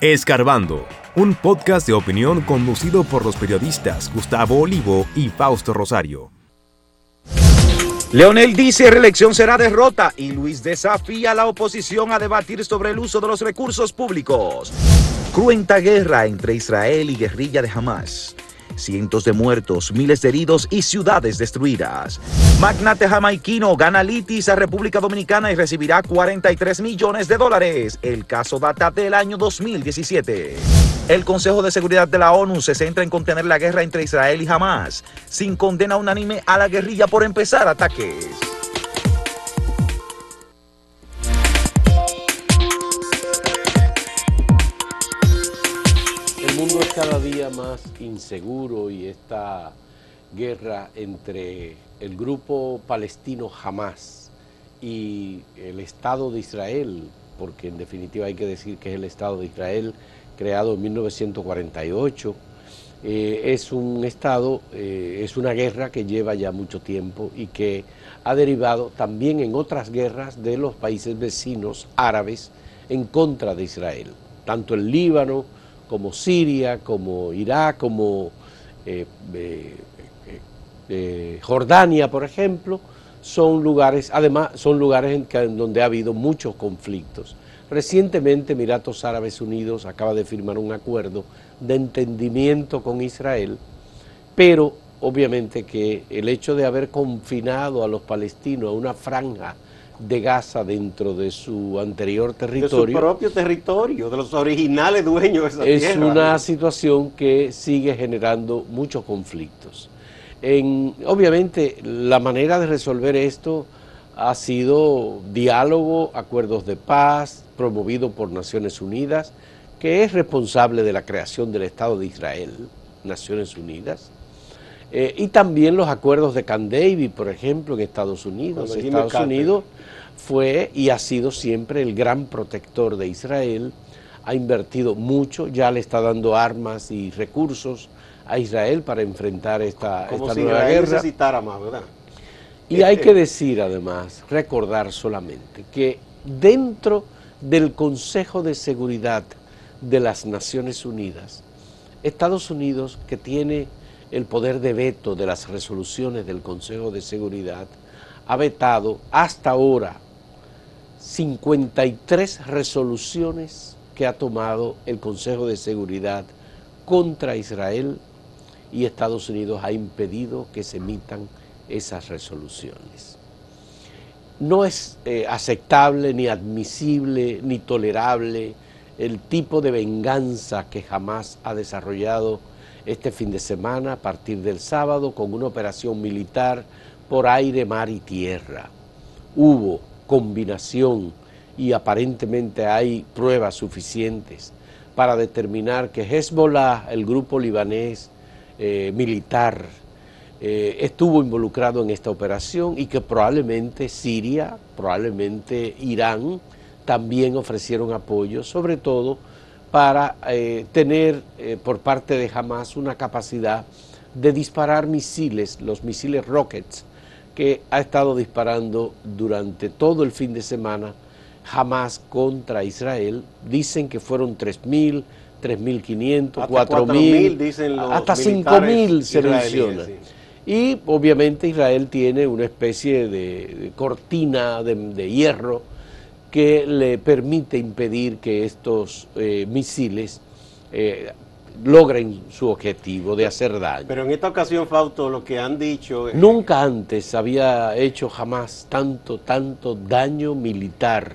Escarbando, un podcast de opinión conducido por los periodistas Gustavo Olivo y Fausto Rosario. Leonel dice reelección será derrota y Luis desafía a la oposición a debatir sobre el uso de los recursos públicos. Cruenta guerra entre Israel y guerrilla de Hamas. Cientos de muertos, miles de heridos y ciudades destruidas. Magnate jamaiquino gana litis a República Dominicana y recibirá 43 millones de dólares. El caso data del año 2017. El Consejo de Seguridad de la ONU se centra en contener la guerra entre Israel y Hamas, sin condena unánime a la guerrilla por empezar ataques. Cada día más inseguro y esta guerra entre el grupo palestino Hamas y el Estado de Israel, porque en definitiva hay que decir que es el Estado de Israel creado en 1948, eh, es un Estado, eh, es una guerra que lleva ya mucho tiempo y que ha derivado también en otras guerras de los países vecinos árabes en contra de Israel, tanto el Líbano, como Siria, como Irak, como eh, eh, eh, Jordania, por ejemplo, son lugares, además, son lugares en, donde ha habido muchos conflictos. Recientemente Emiratos Árabes Unidos acaba de firmar un acuerdo de entendimiento con Israel, pero obviamente que el hecho de haber confinado a los palestinos a una franja de Gaza dentro de su anterior territorio. De su propio territorio, de los originales dueños de esa es tierra. Es una situación que sigue generando muchos conflictos. En, obviamente, la manera de resolver esto ha sido diálogo, acuerdos de paz, promovido por Naciones Unidas, que es responsable de la creación del Estado de Israel, Naciones Unidas, eh, y también los acuerdos de Camp David, por ejemplo, en Estados Unidos. Estados Unidos fue y ha sido siempre el gran protector de Israel, ha invertido mucho, ya le está dando armas y recursos a Israel para enfrentar esta, Como esta si nueva Israel guerra. necesitara más, ¿verdad? Y hay que decir además, recordar solamente, que dentro del Consejo de Seguridad de las Naciones Unidas, Estados Unidos, que tiene el poder de veto de las resoluciones del Consejo de Seguridad, ha vetado hasta ahora 53 resoluciones que ha tomado el Consejo de Seguridad contra Israel y Estados Unidos ha impedido que se emitan esas resoluciones. No es eh, aceptable, ni admisible, ni tolerable el tipo de venganza que jamás ha desarrollado este fin de semana a partir del sábado con una operación militar por aire, mar y tierra. Hubo combinación y aparentemente hay pruebas suficientes para determinar que Hezbollah, el grupo libanés eh, militar, eh, estuvo involucrado en esta operación y que probablemente Siria, probablemente Irán, también ofrecieron apoyo, sobre todo para eh, tener por parte de Hamas una capacidad de disparar misiles, los misiles rockets, que ha estado disparando durante todo el fin de semana jamás contra Israel. Dicen que fueron 3.000, 3.500, 4.000, hasta 5.000 se menciona. Y obviamente Israel tiene una especie de, cortina de, hierro que le permite impedir que estos eh, misiles eh, logren su objetivo de hacer daño. Pero en esta ocasión, Fausto, lo que han dicho... Nunca antes había hecho jamás tanto, tanto daño militar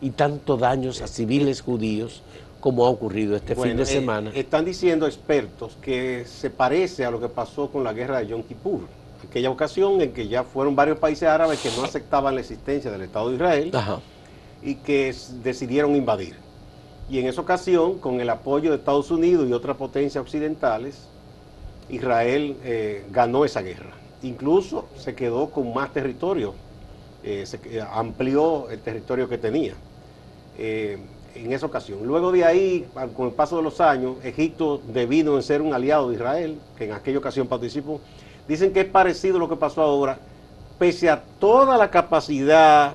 y tanto daños a civiles judíos como ha ocurrido este fin de eh, semana. están diciendo expertos que se parece a lo que pasó con la guerra de Yom Kippur, aquella ocasión en que ya fueron varios países árabes que no aceptaban la existencia del Estado de Israel y que decidieron invadir. Y en esa ocasión, con el apoyo de Estados Unidos y otras potencias occidentales, Israel eh, ganó esa guerra. Incluso se quedó con más territorio, eh, se amplió el territorio que tenía eh, en esa ocasión. Luego de ahí, con el paso de los años, Egipto, debido en ser un aliado de Israel, que en aquella ocasión participó, dicen que es parecido a lo que pasó ahora, pese a toda la capacidad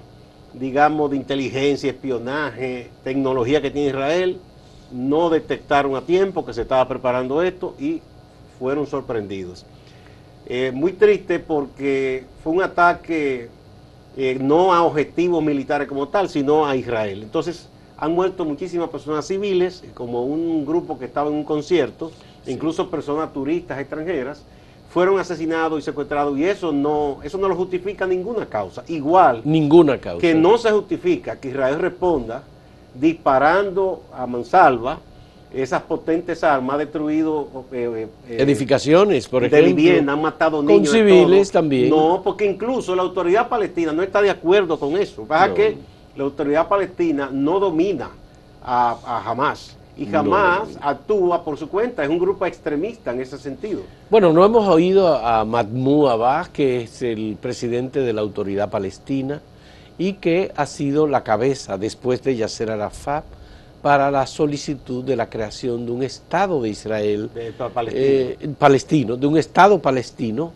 digamos, de inteligencia, espionaje, tecnología que tiene Israel, no detectaron a tiempo que se estaba preparando esto y fueron sorprendidos. Eh, muy triste porque fue un ataque eh, no a objetivos militares como tal, sino a Israel. Entonces han muerto muchísimas personas civiles, como un grupo que estaba en un concierto, incluso personas turistas extranjeras, fueron asesinados y secuestrados y eso no, eso no lo justifica ninguna causa. Igual ninguna causa. que no se justifica que Israel responda disparando a mansalva esas potentes armas, ha destruido eh, eh, edificaciones, por ejemplo. De vivienda, han matado niños. Con civiles también. No, porque incluso la autoridad palestina no está de acuerdo con eso. Pasa que la autoridad palestina no domina a, a Hamas y jamás actúa por su cuenta, es un grupo extremista en ese sentido. Bueno, no hemos oído a Mahmoud Abbas, que es el presidente de la autoridad palestina y que ha sido la cabeza después de Yasser Arafat para la solicitud de la creación de un Estado de Israel eh, palestino. de un Estado palestino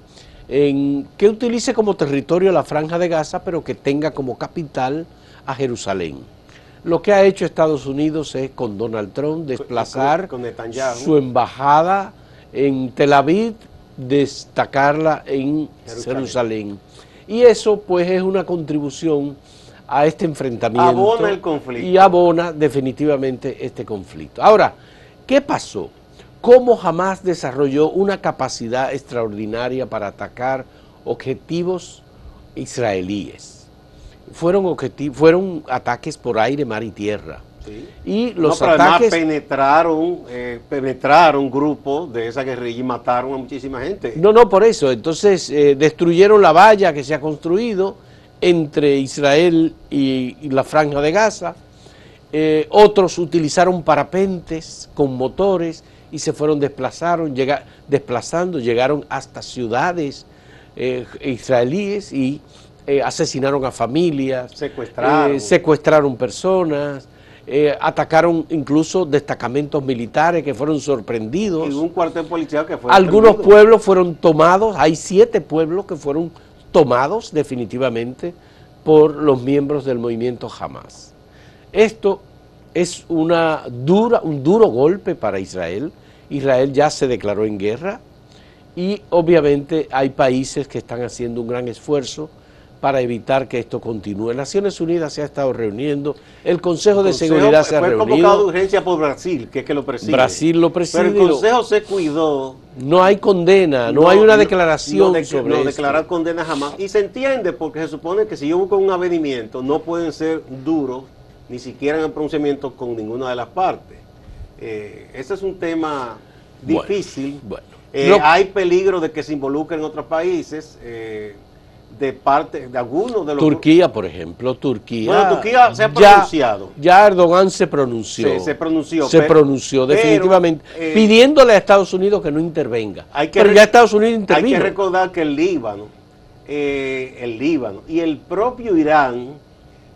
en, que utilice como territorio la franja de Gaza, pero que tenga como capital a Jerusalén. Lo que ha hecho Estados Unidos es con Donald Trump desplazar su embajada en Tel Aviv, destacarla en Jerusalén. Y eso pues es una contribución a este enfrentamiento. Abona el conflicto. Y abona definitivamente este conflicto. Ahora, ¿qué pasó? ¿Cómo jamás desarrolló una capacidad extraordinaria para atacar objetivos israelíes? Fueron, fueron ataques por aire, mar y tierra. Y los ataques penetraron, eh, penetraron grupos de esa guerrilla y mataron a muchísima gente. No, no, por eso. Entonces eh, destruyeron la valla que se ha construido entre Israel y, la franja de Gaza. Eh, otros utilizaron parapentes con motores y se fueron desplazaron, desplazando, llegaron hasta ciudades eh, israelíes y eh, asesinaron a familias, secuestraron, secuestraron personas. atacaron incluso destacamentos militares que fueron sorprendidos. Y un cuartel policial que fue. Algunos pueblos fueron tomados, hay siete pueblos que fueron tomados definitivamente por los miembros del movimiento Hamas. Esto es una dura, un duro golpe para Israel. Israel ya se declaró en guerra y obviamente hay países que están haciendo un gran esfuerzo para evitar que esto continúe. Naciones Unidas se ha estado reuniendo, el Consejo, de Seguridad se ha reunido. Fue convocado de urgencia por Brasil, que es que lo preside. Brasil lo preside. Pero el Consejo se cuidó. No hay condena, no, hay una declaración no sobre No declarar condena jamás. Y se entiende porque se supone que si yo busco un avenimiento, no pueden ser duros, ni siquiera en el pronunciamiento con ninguna de las partes. Eh, ese es un tema difícil. Bueno, eh, hay peligro de que se involucren otros países. Eh, de parte de algunos de los Turquía, por ejemplo, Turquía. Bueno, Turquía se ha pronunciado. Ya, Erdogan se pronunció. se pronunció. Se pronunció definitivamente, eh, pidiéndole a Estados Unidos que no intervenga. pero ya Estados Unidos intervino. Hay que recordar que el Líbano, eh, el Líbano y el propio Irán,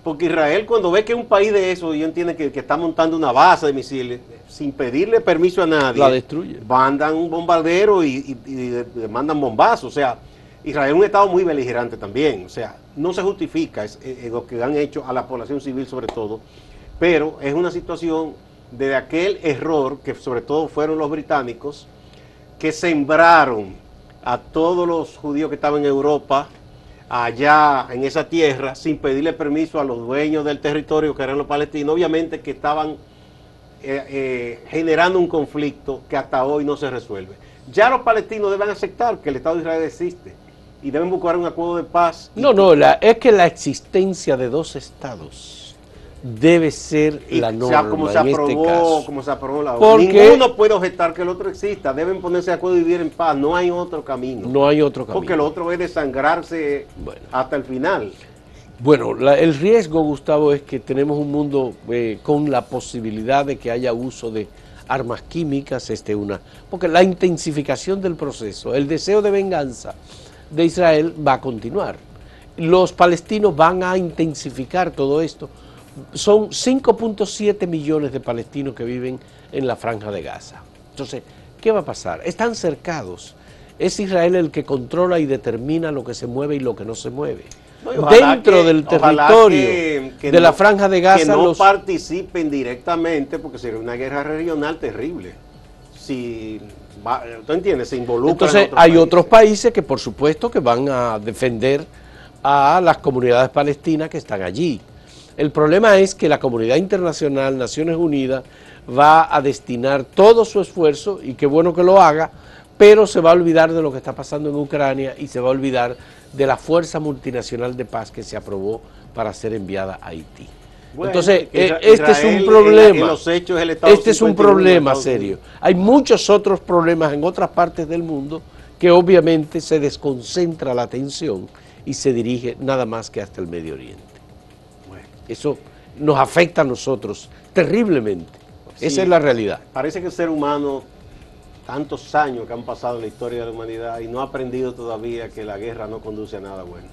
porque Israel cuando ve que un país de eso, yo entiendo que, está montando una base de misiles, sin pedirle permiso a nadie, la destruye. Mandan un bombardero y, y mandan bombazos, o sea Israel es un Estado muy beligerante también, o sea, no se justifica lo que han hecho a la población civil sobre todo, pero es una situación de aquel error que sobre todo fueron los británicos que sembraron a todos los judíos que estaban en Europa, allá en esa tierra, sin pedirle permiso a los dueños del territorio, que eran los palestinos, obviamente que estaban eh, eh, generando un conflicto que hasta hoy no se resuelve. Ya los palestinos deben aceptar que el Estado de Israel existe y deben buscar un acuerdo de paz. No, no, es que la existencia de dos estados debe ser la norma como se aprobó, este caso. Como se aprobó la Porque Ninguno puede objetar que el otro exista, deben ponerse de acuerdo y vivir en paz, no hay otro camino. No hay otro camino. Porque el otro es desangrarse hasta el final. Bueno, el riesgo, Gustavo, es que tenemos un mundo eh, con la posibilidad de que haya uso de armas químicas, este una, porque la intensificación del proceso, el deseo de venganza, de Israel va a continuar. Los palestinos van a intensificar todo esto. Son 5.7 millones de palestinos que viven en la franja de Gaza. Entonces, ¿qué va a pasar? Están cercados. Es Israel el que controla y determina lo que se mueve y lo que no se mueve. Dentro del territorio de la franja de Gaza. Que no participen directamente porque sería una guerra regional terrible. Si, ¿tú entiendes? Se involucra. Entonces hay otros países que por supuesto que van a defender a las comunidades palestinas que están allí. El problema es que la comunidad internacional, Naciones Unidas, va a destinar todo su esfuerzo, y qué bueno que lo haga, pero se va a olvidar de lo que está pasando en Ucrania y se va a olvidar de la fuerza multinacional de paz que se aprobó para ser enviada a Haití. Entonces, eh, este es un problema. este es un problema serio. Hay muchos otros problemas en otras partes del mundo que obviamente se desconcentra la atención y se dirige nada más que hasta el Medio Oriente. Eso nos afecta a nosotros terriblemente. Esa es la realidad. Parece que el ser humano, tantos años que han pasado en la historia de la humanidad y no ha aprendido todavía que la guerra no conduce a nada bueno.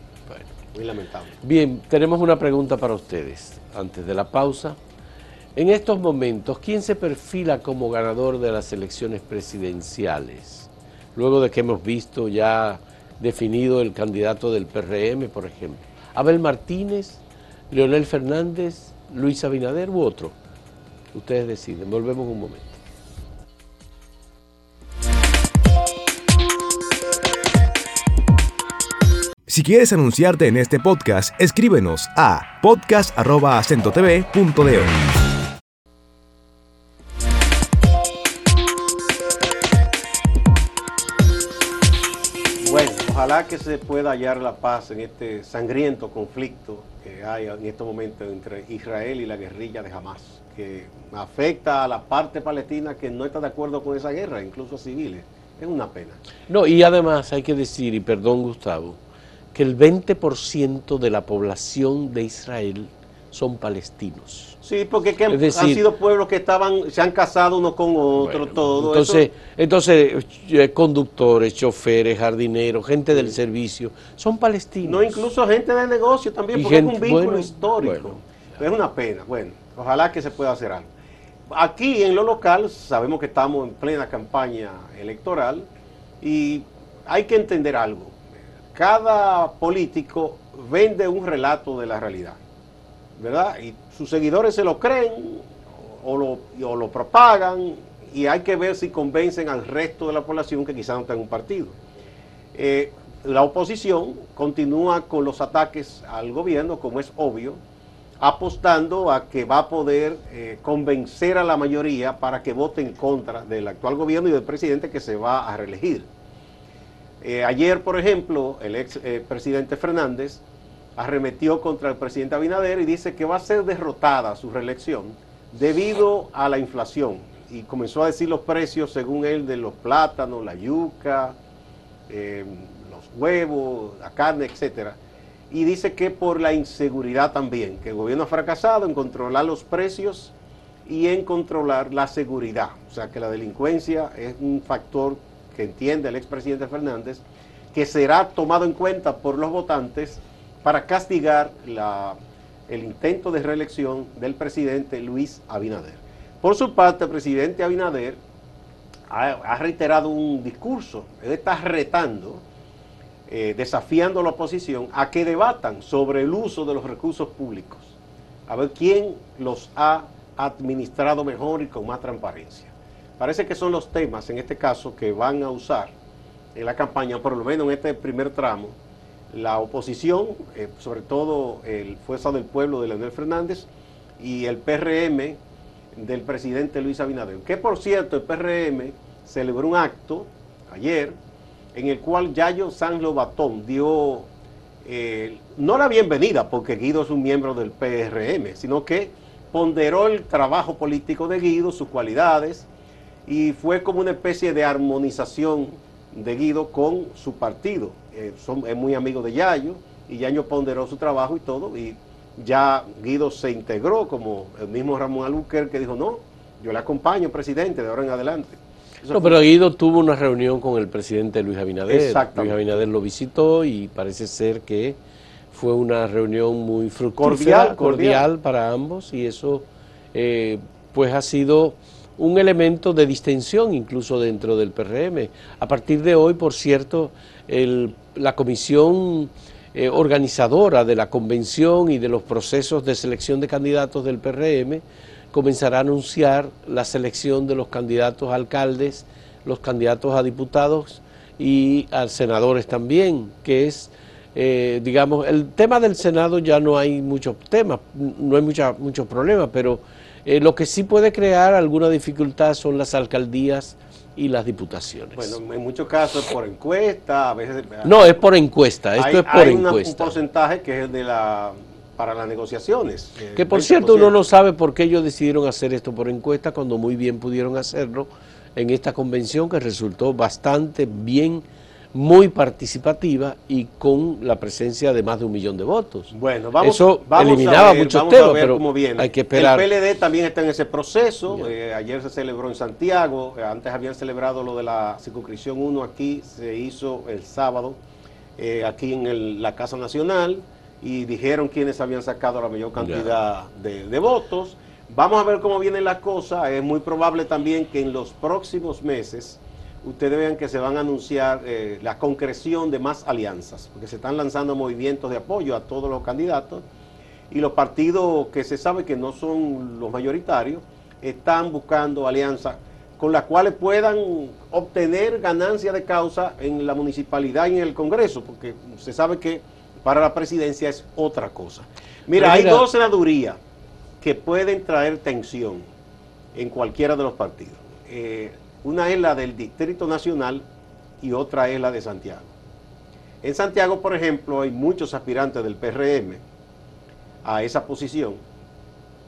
Muy lamentable. Bien, tenemos una pregunta para ustedes antes de la pausa. En estos momentos, ¿quién se perfila como ganador de las elecciones presidenciales? Luego de que hemos visto ya definido el candidato del PRM, por ejemplo. Abel Martínez, Leonel Fernández, Luis Abinader u otro. Ustedes deciden. Volvemos un momento. Si quieres anunciarte en este podcast, escríbenos a podcast.acentotv.de. Bueno, ojalá que se pueda hallar la paz en este sangriento conflicto que hay en este momento entre Israel y la guerrilla de Hamas, que afecta a la parte palestina que no está de acuerdo con esa guerra, incluso a civiles. Es una pena. No, y además hay que decir, y perdón Gustavo, que el 20% de la población de Israel son palestinos. Sí, porque han sido pueblos que estaban, se han casado uno con otro, todo. Entonces, entonces eh, conductores, choferes, jardineros, gente del servicio, son palestinos. No, incluso gente de negocio también, porque es un vínculo histórico. es una pena. Bueno, ojalá que se pueda hacer algo. Aquí en lo local sabemos que estamos en plena campaña electoral y hay que entender algo. Cada político vende un relato de la realidad. ¿verdad? Y sus seguidores se lo creen o lo, lo propagan y hay que ver si convencen al resto de la población que quizás no tenga un partido. Eh, la oposición continúa con los ataques al gobierno, como es obvio, apostando a que va a poder eh, convencer a la mayoría para que vote en contra del actual gobierno y del presidente que se va a reelegir. Eh, ayer, por ejemplo, el ex presidente Fernández arremetió contra el presidente Abinader y dice que va a ser derrotada su reelección debido a la inflación. Y comenzó a decir los precios, según él, de los plátanos, la yuca, eh, los huevos, la carne, etcétera. Y dice que por la inseguridad también, que el gobierno ha fracasado en controlar los precios y en controlar la seguridad. O sea que la delincuencia es un factor entiende el expresidente Fernández, que será tomado en cuenta por los votantes para castigar el intento de reelección del presidente Luis Abinader. Por su parte, el presidente Abinader ha, reiterado un discurso, él está retando, eh, desafiando a la oposición a que debatan sobre el uso de los recursos públicos, a ver quién los ha administrado mejor y con más transparencia. Parece que son los temas, en este caso, que van a usar en la campaña, por lo menos en este primer tramo, la oposición, eh, sobre todo el Fuerza del Pueblo de Leonel Fernández y el PRM del presidente Luis Abinader. Que por cierto, el PRM celebró un acto ayer en el cual Yayo San Lobatón dio eh, no la bienvenida, porque Guido es un miembro del PRM, sino que ponderó el trabajo político de Guido, sus cualidades, y fue como una especie de armonización de Guido con su partido. Eh, son, es muy amigo de Yayo y Yayo ponderó su trabajo y todo y ya Guido se integró como el mismo Ramón Alúquer que dijo, no, yo le acompaño, presidente, de ahora en adelante. no, pero Guido tuvo una reunión con el presidente Luis Abinader. Luis Abinader lo visitó y parece ser que fue una reunión muy fructífera, cordial, para ambos y eso eh, pues ha sido un elemento de distensión incluso dentro del PRM. A partir de hoy, por cierto, la comisión eh, organizadora de la convención y de los procesos de selección de candidatos del PRM, comenzará a anunciar la selección de los candidatos a alcaldes, los candidatos a diputados y a senadores también, que es, eh, digamos, el tema del Senado ya no hay muchos temas, no hay muchos problemas, pero eh, lo que sí puede crear alguna dificultad son las alcaldías y las diputaciones. Bueno, en muchos casos es por encuesta, a veces... No, es por encuesta, esto es por hay encuesta. un porcentaje que es de la para las negociaciones. Eh, que por cierto uno no sabe por qué ellos decidieron hacer esto por encuesta cuando muy bien pudieron hacerlo en esta convención que resultó bastante bien, muy participativa y con la presencia de más de un millón de votos. Bueno, vamos, Eso vamos eliminaba a ver, muchos vamos temas, a ver pero cómo viene. hay que esperar. El PLD también está en ese proceso. Eh, ayer se celebró en Santiago. eh, antes habían celebrado lo de la circunscripción 1 aquí. Se hizo el sábado eh, aquí en el- la Casa Nacional y dijeron quiénes habían sacado la mayor cantidad de, de votos. Vamos a ver cómo vienen las cosas. Es muy probable también que en los próximos meses ustedes vean que se van a anunciar eh, la concreción de más alianzas, porque se están lanzando movimientos de apoyo a todos los candidatos y los partidos que se sabe que no son los mayoritarios están buscando alianzas con las cuales puedan obtener ganancia de causa en la municipalidad y en el Congreso, porque se sabe que para la presidencia es otra cosa. Mira, hay dos senadurías que pueden traer tensión en cualquiera de los partidos. Eh, una es la del Distrito Nacional y otra es la de Santiago. En Santiago, por ejemplo, hay muchos aspirantes del PRM a esa posición,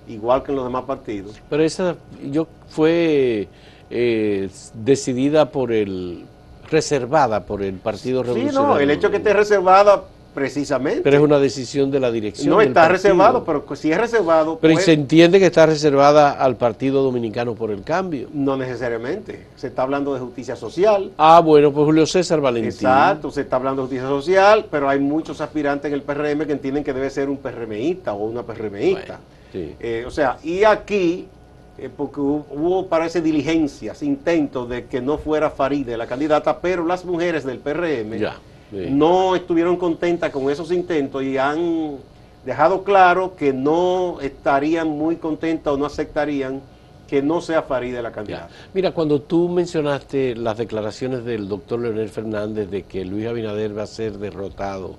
igual que en los demás partidos. Pero esa yo fue eh, decidida por el, reservada por el Partido Sí, Revolucionario. no, el hecho que esté reservada precisamente. Pero es una decisión de la dirección. no está partido. reservado, pero si es reservado, Pero pues, se entiende que está reservada al Partido Dominicano por el cambio. no necesariamente. Se está hablando de justicia social. Ah, bueno, pues Julio César Valentín. Exacto, se está hablando de justicia social, pero hay muchos aspirantes en el PRM que entienden que debe ser un PRMista o una PRMista. Bueno, sí. Eh, o sea, y aquí, eh, porque hubo, hubo, parece diligencias, intentos de que no fuera Faride la candidata, pero las mujeres del PRM Ya, sí. no estuvieron contentas con esos intentos y han dejado claro que no estarían muy contentas o no aceptarían que no sea Faride la Ya. candidata. Mira, cuando tú mencionaste las declaraciones del doctor Leonel Fernández de que Luis Abinader va a ser derrotado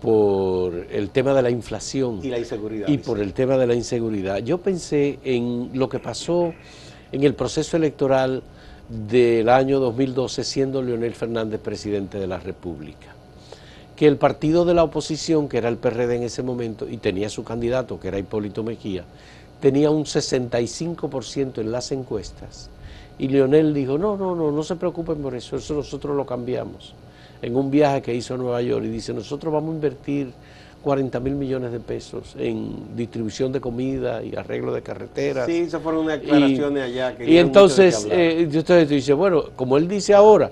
por el tema de la inflación Y la inseguridad. y por el tema de la inseguridad, yo pensé en lo que pasó en el proceso electoral del año 2012 siendo Leonel Fernández presidente de la República. Que el partido de la oposición, que era el PRD en ese momento, y tenía su candidato, que era Hipólito Mejía, tenía un 65% en las encuestas. Y Leonel dijo, no, no, no, no se preocupen por eso, eso nosotros lo cambiamos. En un viaje que hizo a Nueva York y dice, nosotros vamos a invertir 40 mil millones de pesos en distribución de comida y arreglo de carreteras. Sí, esas fueron unas declaraciones allá. que Y entonces, eh, y usted dice, bueno, como él dice ahora,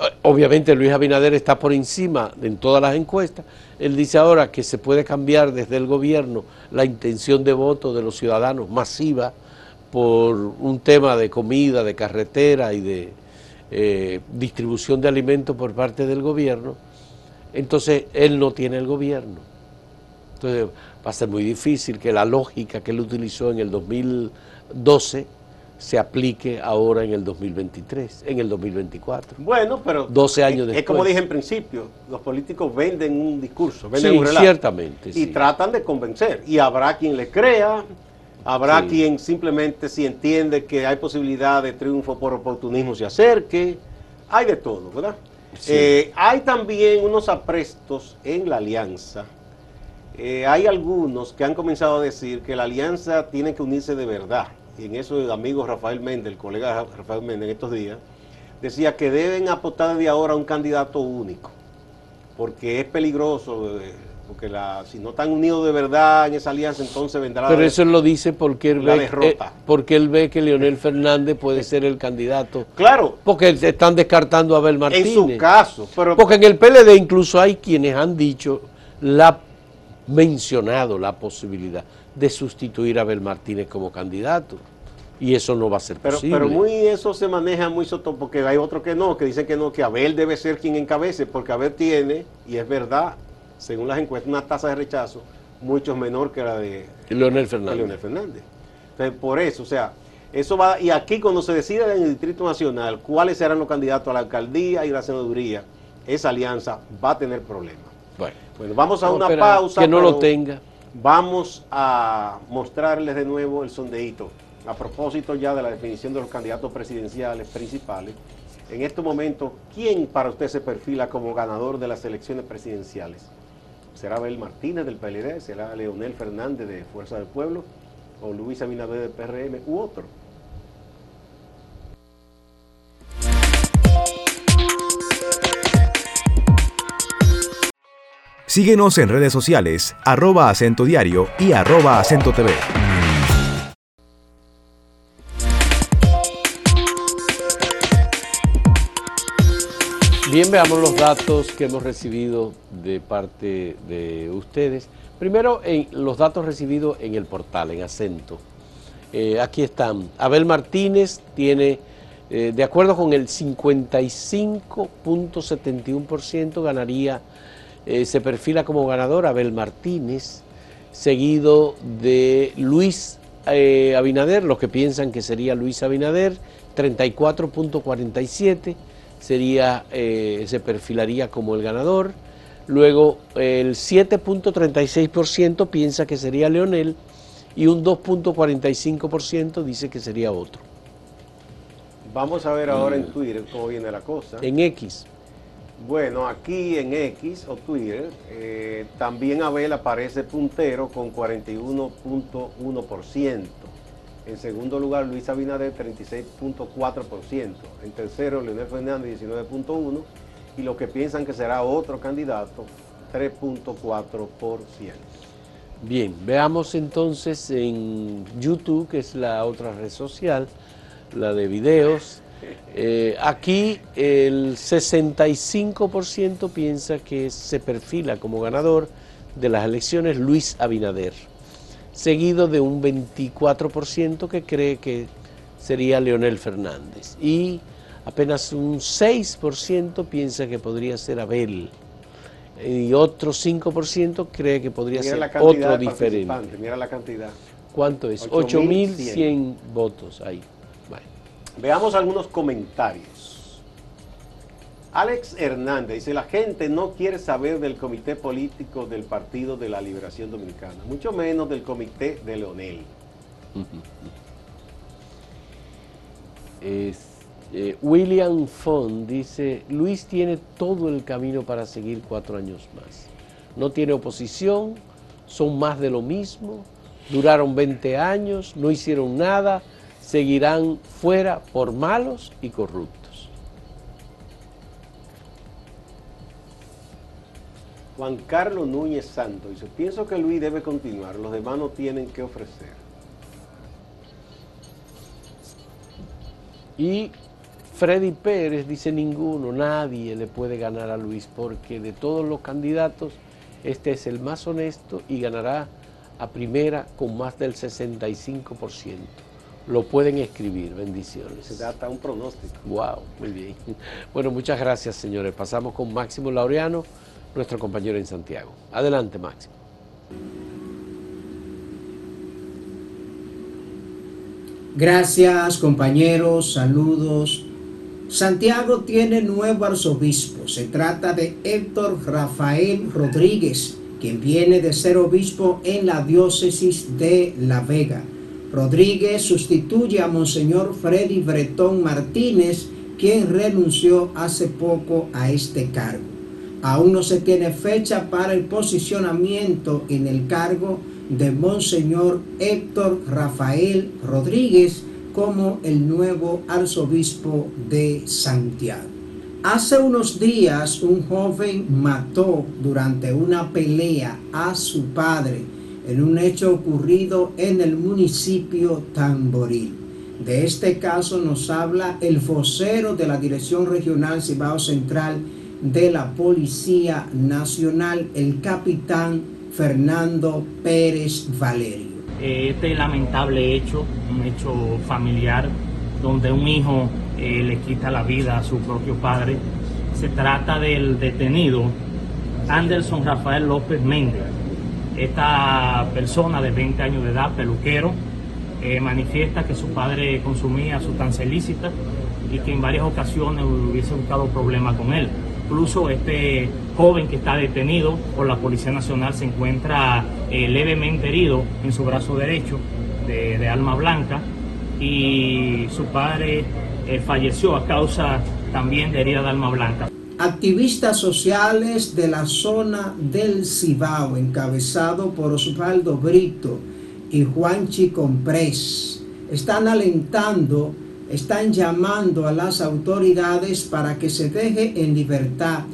eh, obviamente Luis Abinader está por encima de- en todas las encuestas, él dice ahora que se puede cambiar desde el gobierno la intención de voto de los ciudadanos masiva por un tema de comida, de carretera y de eh, distribución de alimentos por parte del gobierno, entonces él no tiene el gobierno. Entonces va a ser muy difícil que la lógica que él utilizó en el 2012 se aplique ahora en el 2023, en el 2024. Bueno, pero 12 años es, es después. como dije en principio, los políticos venden un discurso, venden Sí, un relato. ciertamente, Y sí. tratan de convencer. Y habrá quien le crea, habrá Sí. quien simplemente si entiende que hay posibilidad de triunfo por oportunismo se acerque. Hay de todo, ¿verdad? Eh, hay también unos aprestos en la alianza. Eh, hay algunos que han comenzado a decir que la alianza tiene que unirse de verdad. Y en eso el amigo Rafael Méndez, el colega Rafael Méndez en estos días, decía que deben apostar desde ahora a un candidato único, porque es peligroso, eh, porque la, si no están unidos de verdad en esa alianza, entonces vendrá Pero la- eso lo dice porque él, La ve, derrota. eh, porque él ve que Leonel Fernández puede ser el candidato. Claro, Porque están descartando a Abel Martínez. en su caso, pero Porque en el PLD incluso hay quienes han dicho, la mencionado la posibilidad de sustituir a Abel Martínez como candidato. Y eso no va a ser Pero, posible. pero muy eso se maneja muy soto, porque hay otros que no, que dicen que no, que Abel debe ser quien encabece, porque Abel tiene, y es verdad, según las encuestas, una tasa de rechazo mucho menor que la de Leonel Fernández. Leonel Fernández. Entonces, por eso, o sea, eso va, y aquí cuando se decida en el Distrito Nacional cuáles serán los candidatos a la alcaldía y la senaduría, esa alianza va a tener problemas. Bueno, vamos a una pausa. Que no lo tenga. Vamos a mostrarles de nuevo el sondeíto. A propósito ya de la definición de los candidatos presidenciales principales, en este momento, ¿quién para usted se perfila como ganador de las elecciones presidenciales? ¿Será Abel Martínez del PLD? ¿Será Leonel Fernández de Fuerza del Pueblo? ¿O Luis Abinader del PRM? ¿U otro? Síguenos en redes sociales, arroba acento diario y arroba acento TV. Bien, veamos los datos que hemos recibido de parte de ustedes. Primero, los datos recibidos en el portal, en acento. Eh, aquí están. Abel Martínez tiene, eh, de acuerdo con el 55.71%, ganaría, eh, se perfila como ganador Abel Martínez, seguido de Luis Abinader, los que piensan que sería Luis Abinader, 34.47% sería, eh, se perfilaría como el ganador. Luego el 7.36% piensa que sería Leonel y un 2.45% dice que sería otro. Vamos a ver ahora en Twitter cómo viene la cosa. En X. Bueno, aquí en X o Twitter eh, también Abel aparece puntero con 41.1%. En segundo lugar, Luis Abinader, 36.4%. En tercero, Leonel Fernández, 19.1%. Y los que piensan que será otro candidato, 3.4%. Bien, veamos entonces en YouTube, que es la otra red social, la de videos. Eh, aquí el 65% piensa que se perfila como ganador de las elecciones Luis Abinader seguido de un 24% que cree que sería Leonel Fernández. Y apenas un 6% piensa que podría ser Abel. Y otro 5% cree que podría ser otro diferente. Mira la cantidad. ¿Cuánto es? 8.100 votos ahí. Veamos algunos comentarios. Alex Hernández dice, la gente no quiere saber del comité político del Partido de la Liberación Dominicana, mucho menos del comité de Leonel. Eh, William Fond dice, Luis tiene todo el camino para seguir cuatro años más. No tiene oposición, son más de lo mismo, duraron 20 años, no hicieron nada, seguirán fuera por malos y corruptos. Juan Carlos Núñez Santos dice, pienso que Luis debe continuar, los demás no tienen que ofrecer. Y Freddy Pérez dice ninguno, nadie le puede ganar a Luis porque de todos los candidatos este es el más honesto y ganará a primera con más del 65%. Lo pueden escribir, bendiciones. Se da un pronóstico. Wow, muy bien. Bueno, muchas gracias señores. Pasamos con Máximo Laureano nuestro compañero en Santiago. Adelante, Máximo. Gracias, compañeros, saludos. Santiago tiene nuevo arzobispo. Se trata de Héctor Rafael Rodríguez, quien viene de ser obispo en la diócesis de La Vega. Rodríguez sustituye a Monseñor Freddy Bretón Martínez, quien renunció hace poco a este cargo. Aún no se tiene fecha para el posicionamiento en el cargo de Monseñor Héctor Rafael Rodríguez como el nuevo arzobispo de Santiago. Hace unos días un joven mató durante una pelea a su padre en un hecho ocurrido en el municipio Tamboril. De este caso nos habla el vocero de la Dirección Regional Cibao Central de la Policía Nacional, el capitán Fernando Pérez Valerio. Este lamentable hecho, un hecho familiar, donde un hijo eh, le quita la vida a su propio padre, se trata del detenido Anderson Rafael López Méndez. Esta persona de 20 años de edad, peluquero, eh, manifiesta que su padre consumía sustancia ilícita y que en varias ocasiones hubiese buscado problemas con él. Incluso este joven que está detenido por la Policía Nacional se encuentra eh, levemente herido en su brazo derecho de, de alma blanca y su padre eh, falleció a causa también de herida de alma blanca. Activistas sociales de la zona del Cibao, encabezado por Osvaldo Brito y Juanchi Comprés, están alentando, están llamando a las autoridades para que se deje en libertad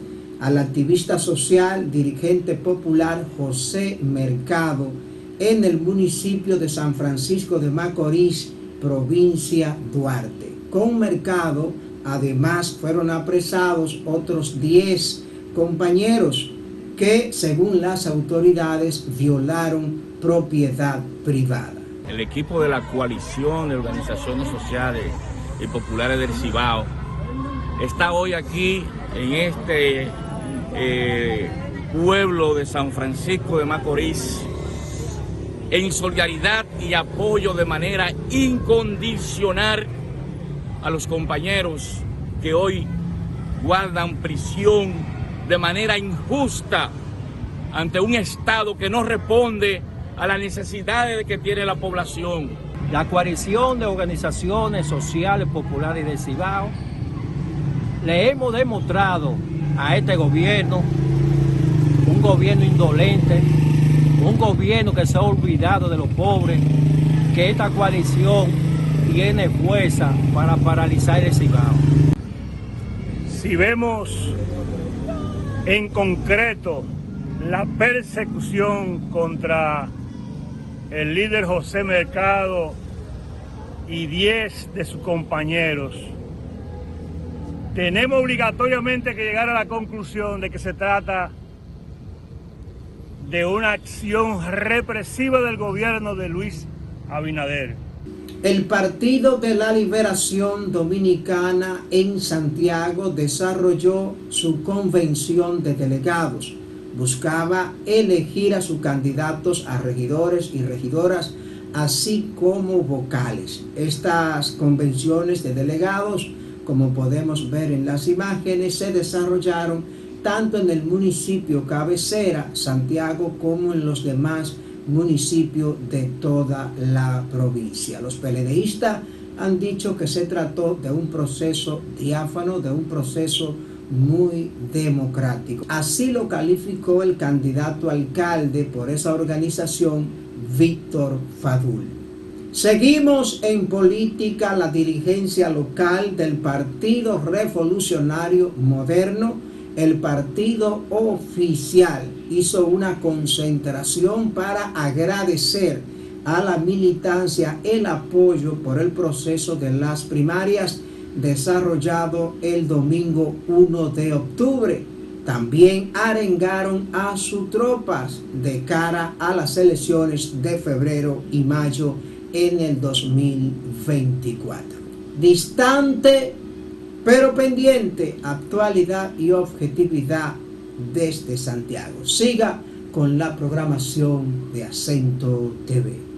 al activista social, dirigente popular José Mercado, en el municipio de San Francisco de Macorís, provincia Duarte. Con Mercado, además, fueron apresados otros 10 compañeros que, según las autoridades, violaron propiedad privada. El equipo de la coalición de organizaciones sociales y populares del Cibao está hoy aquí en este eh, pueblo de San Francisco de Macorís en solidaridad y apoyo de manera incondicional a los compañeros que hoy guardan prisión de manera injusta ante un Estado que no responde a las necesidades que tiene la población. La coalición de organizaciones sociales populares de Cibao le hemos demostrado a este gobierno un gobierno indolente, un gobierno que se ha olvidado de los pobres, que esta coalición tiene fuerza para paralizar el Cibao. Si vemos en concreto la persecución contra el líder José Mercado y 10 de sus compañeros, tenemos obligatoriamente que llegar a la conclusión de que se trata de una acción represiva del gobierno de Luis Abinader. El Partido de la Liberación Dominicana en Santiago desarrolló su convención de delegados. Buscaba elegir a sus candidatos a regidores y regidoras, así como vocales. Estas convenciones de delegados, como podemos ver en las imágenes, se desarrollaron tanto en el municipio cabecera, Santiago, como en los demás municipios de toda la provincia. Los peledeístas han dicho que se trató de un proceso diáfano, de un proceso muy democrático. Así lo calificó el candidato alcalde por esa organización, Víctor Fadul. Seguimos en política la dirigencia local del Partido Revolucionario Moderno el partido oficial hizo una concentración para agradecer a la militancia el apoyo por el proceso de las primarias desarrollado el domingo 1 de octubre. También arengaron a sus tropas de cara a las elecciones de febrero y mayo en el 2024. Distante pero pendiente, actualidad y objetividad desde Santiago. Siga con la programación de Acento TV.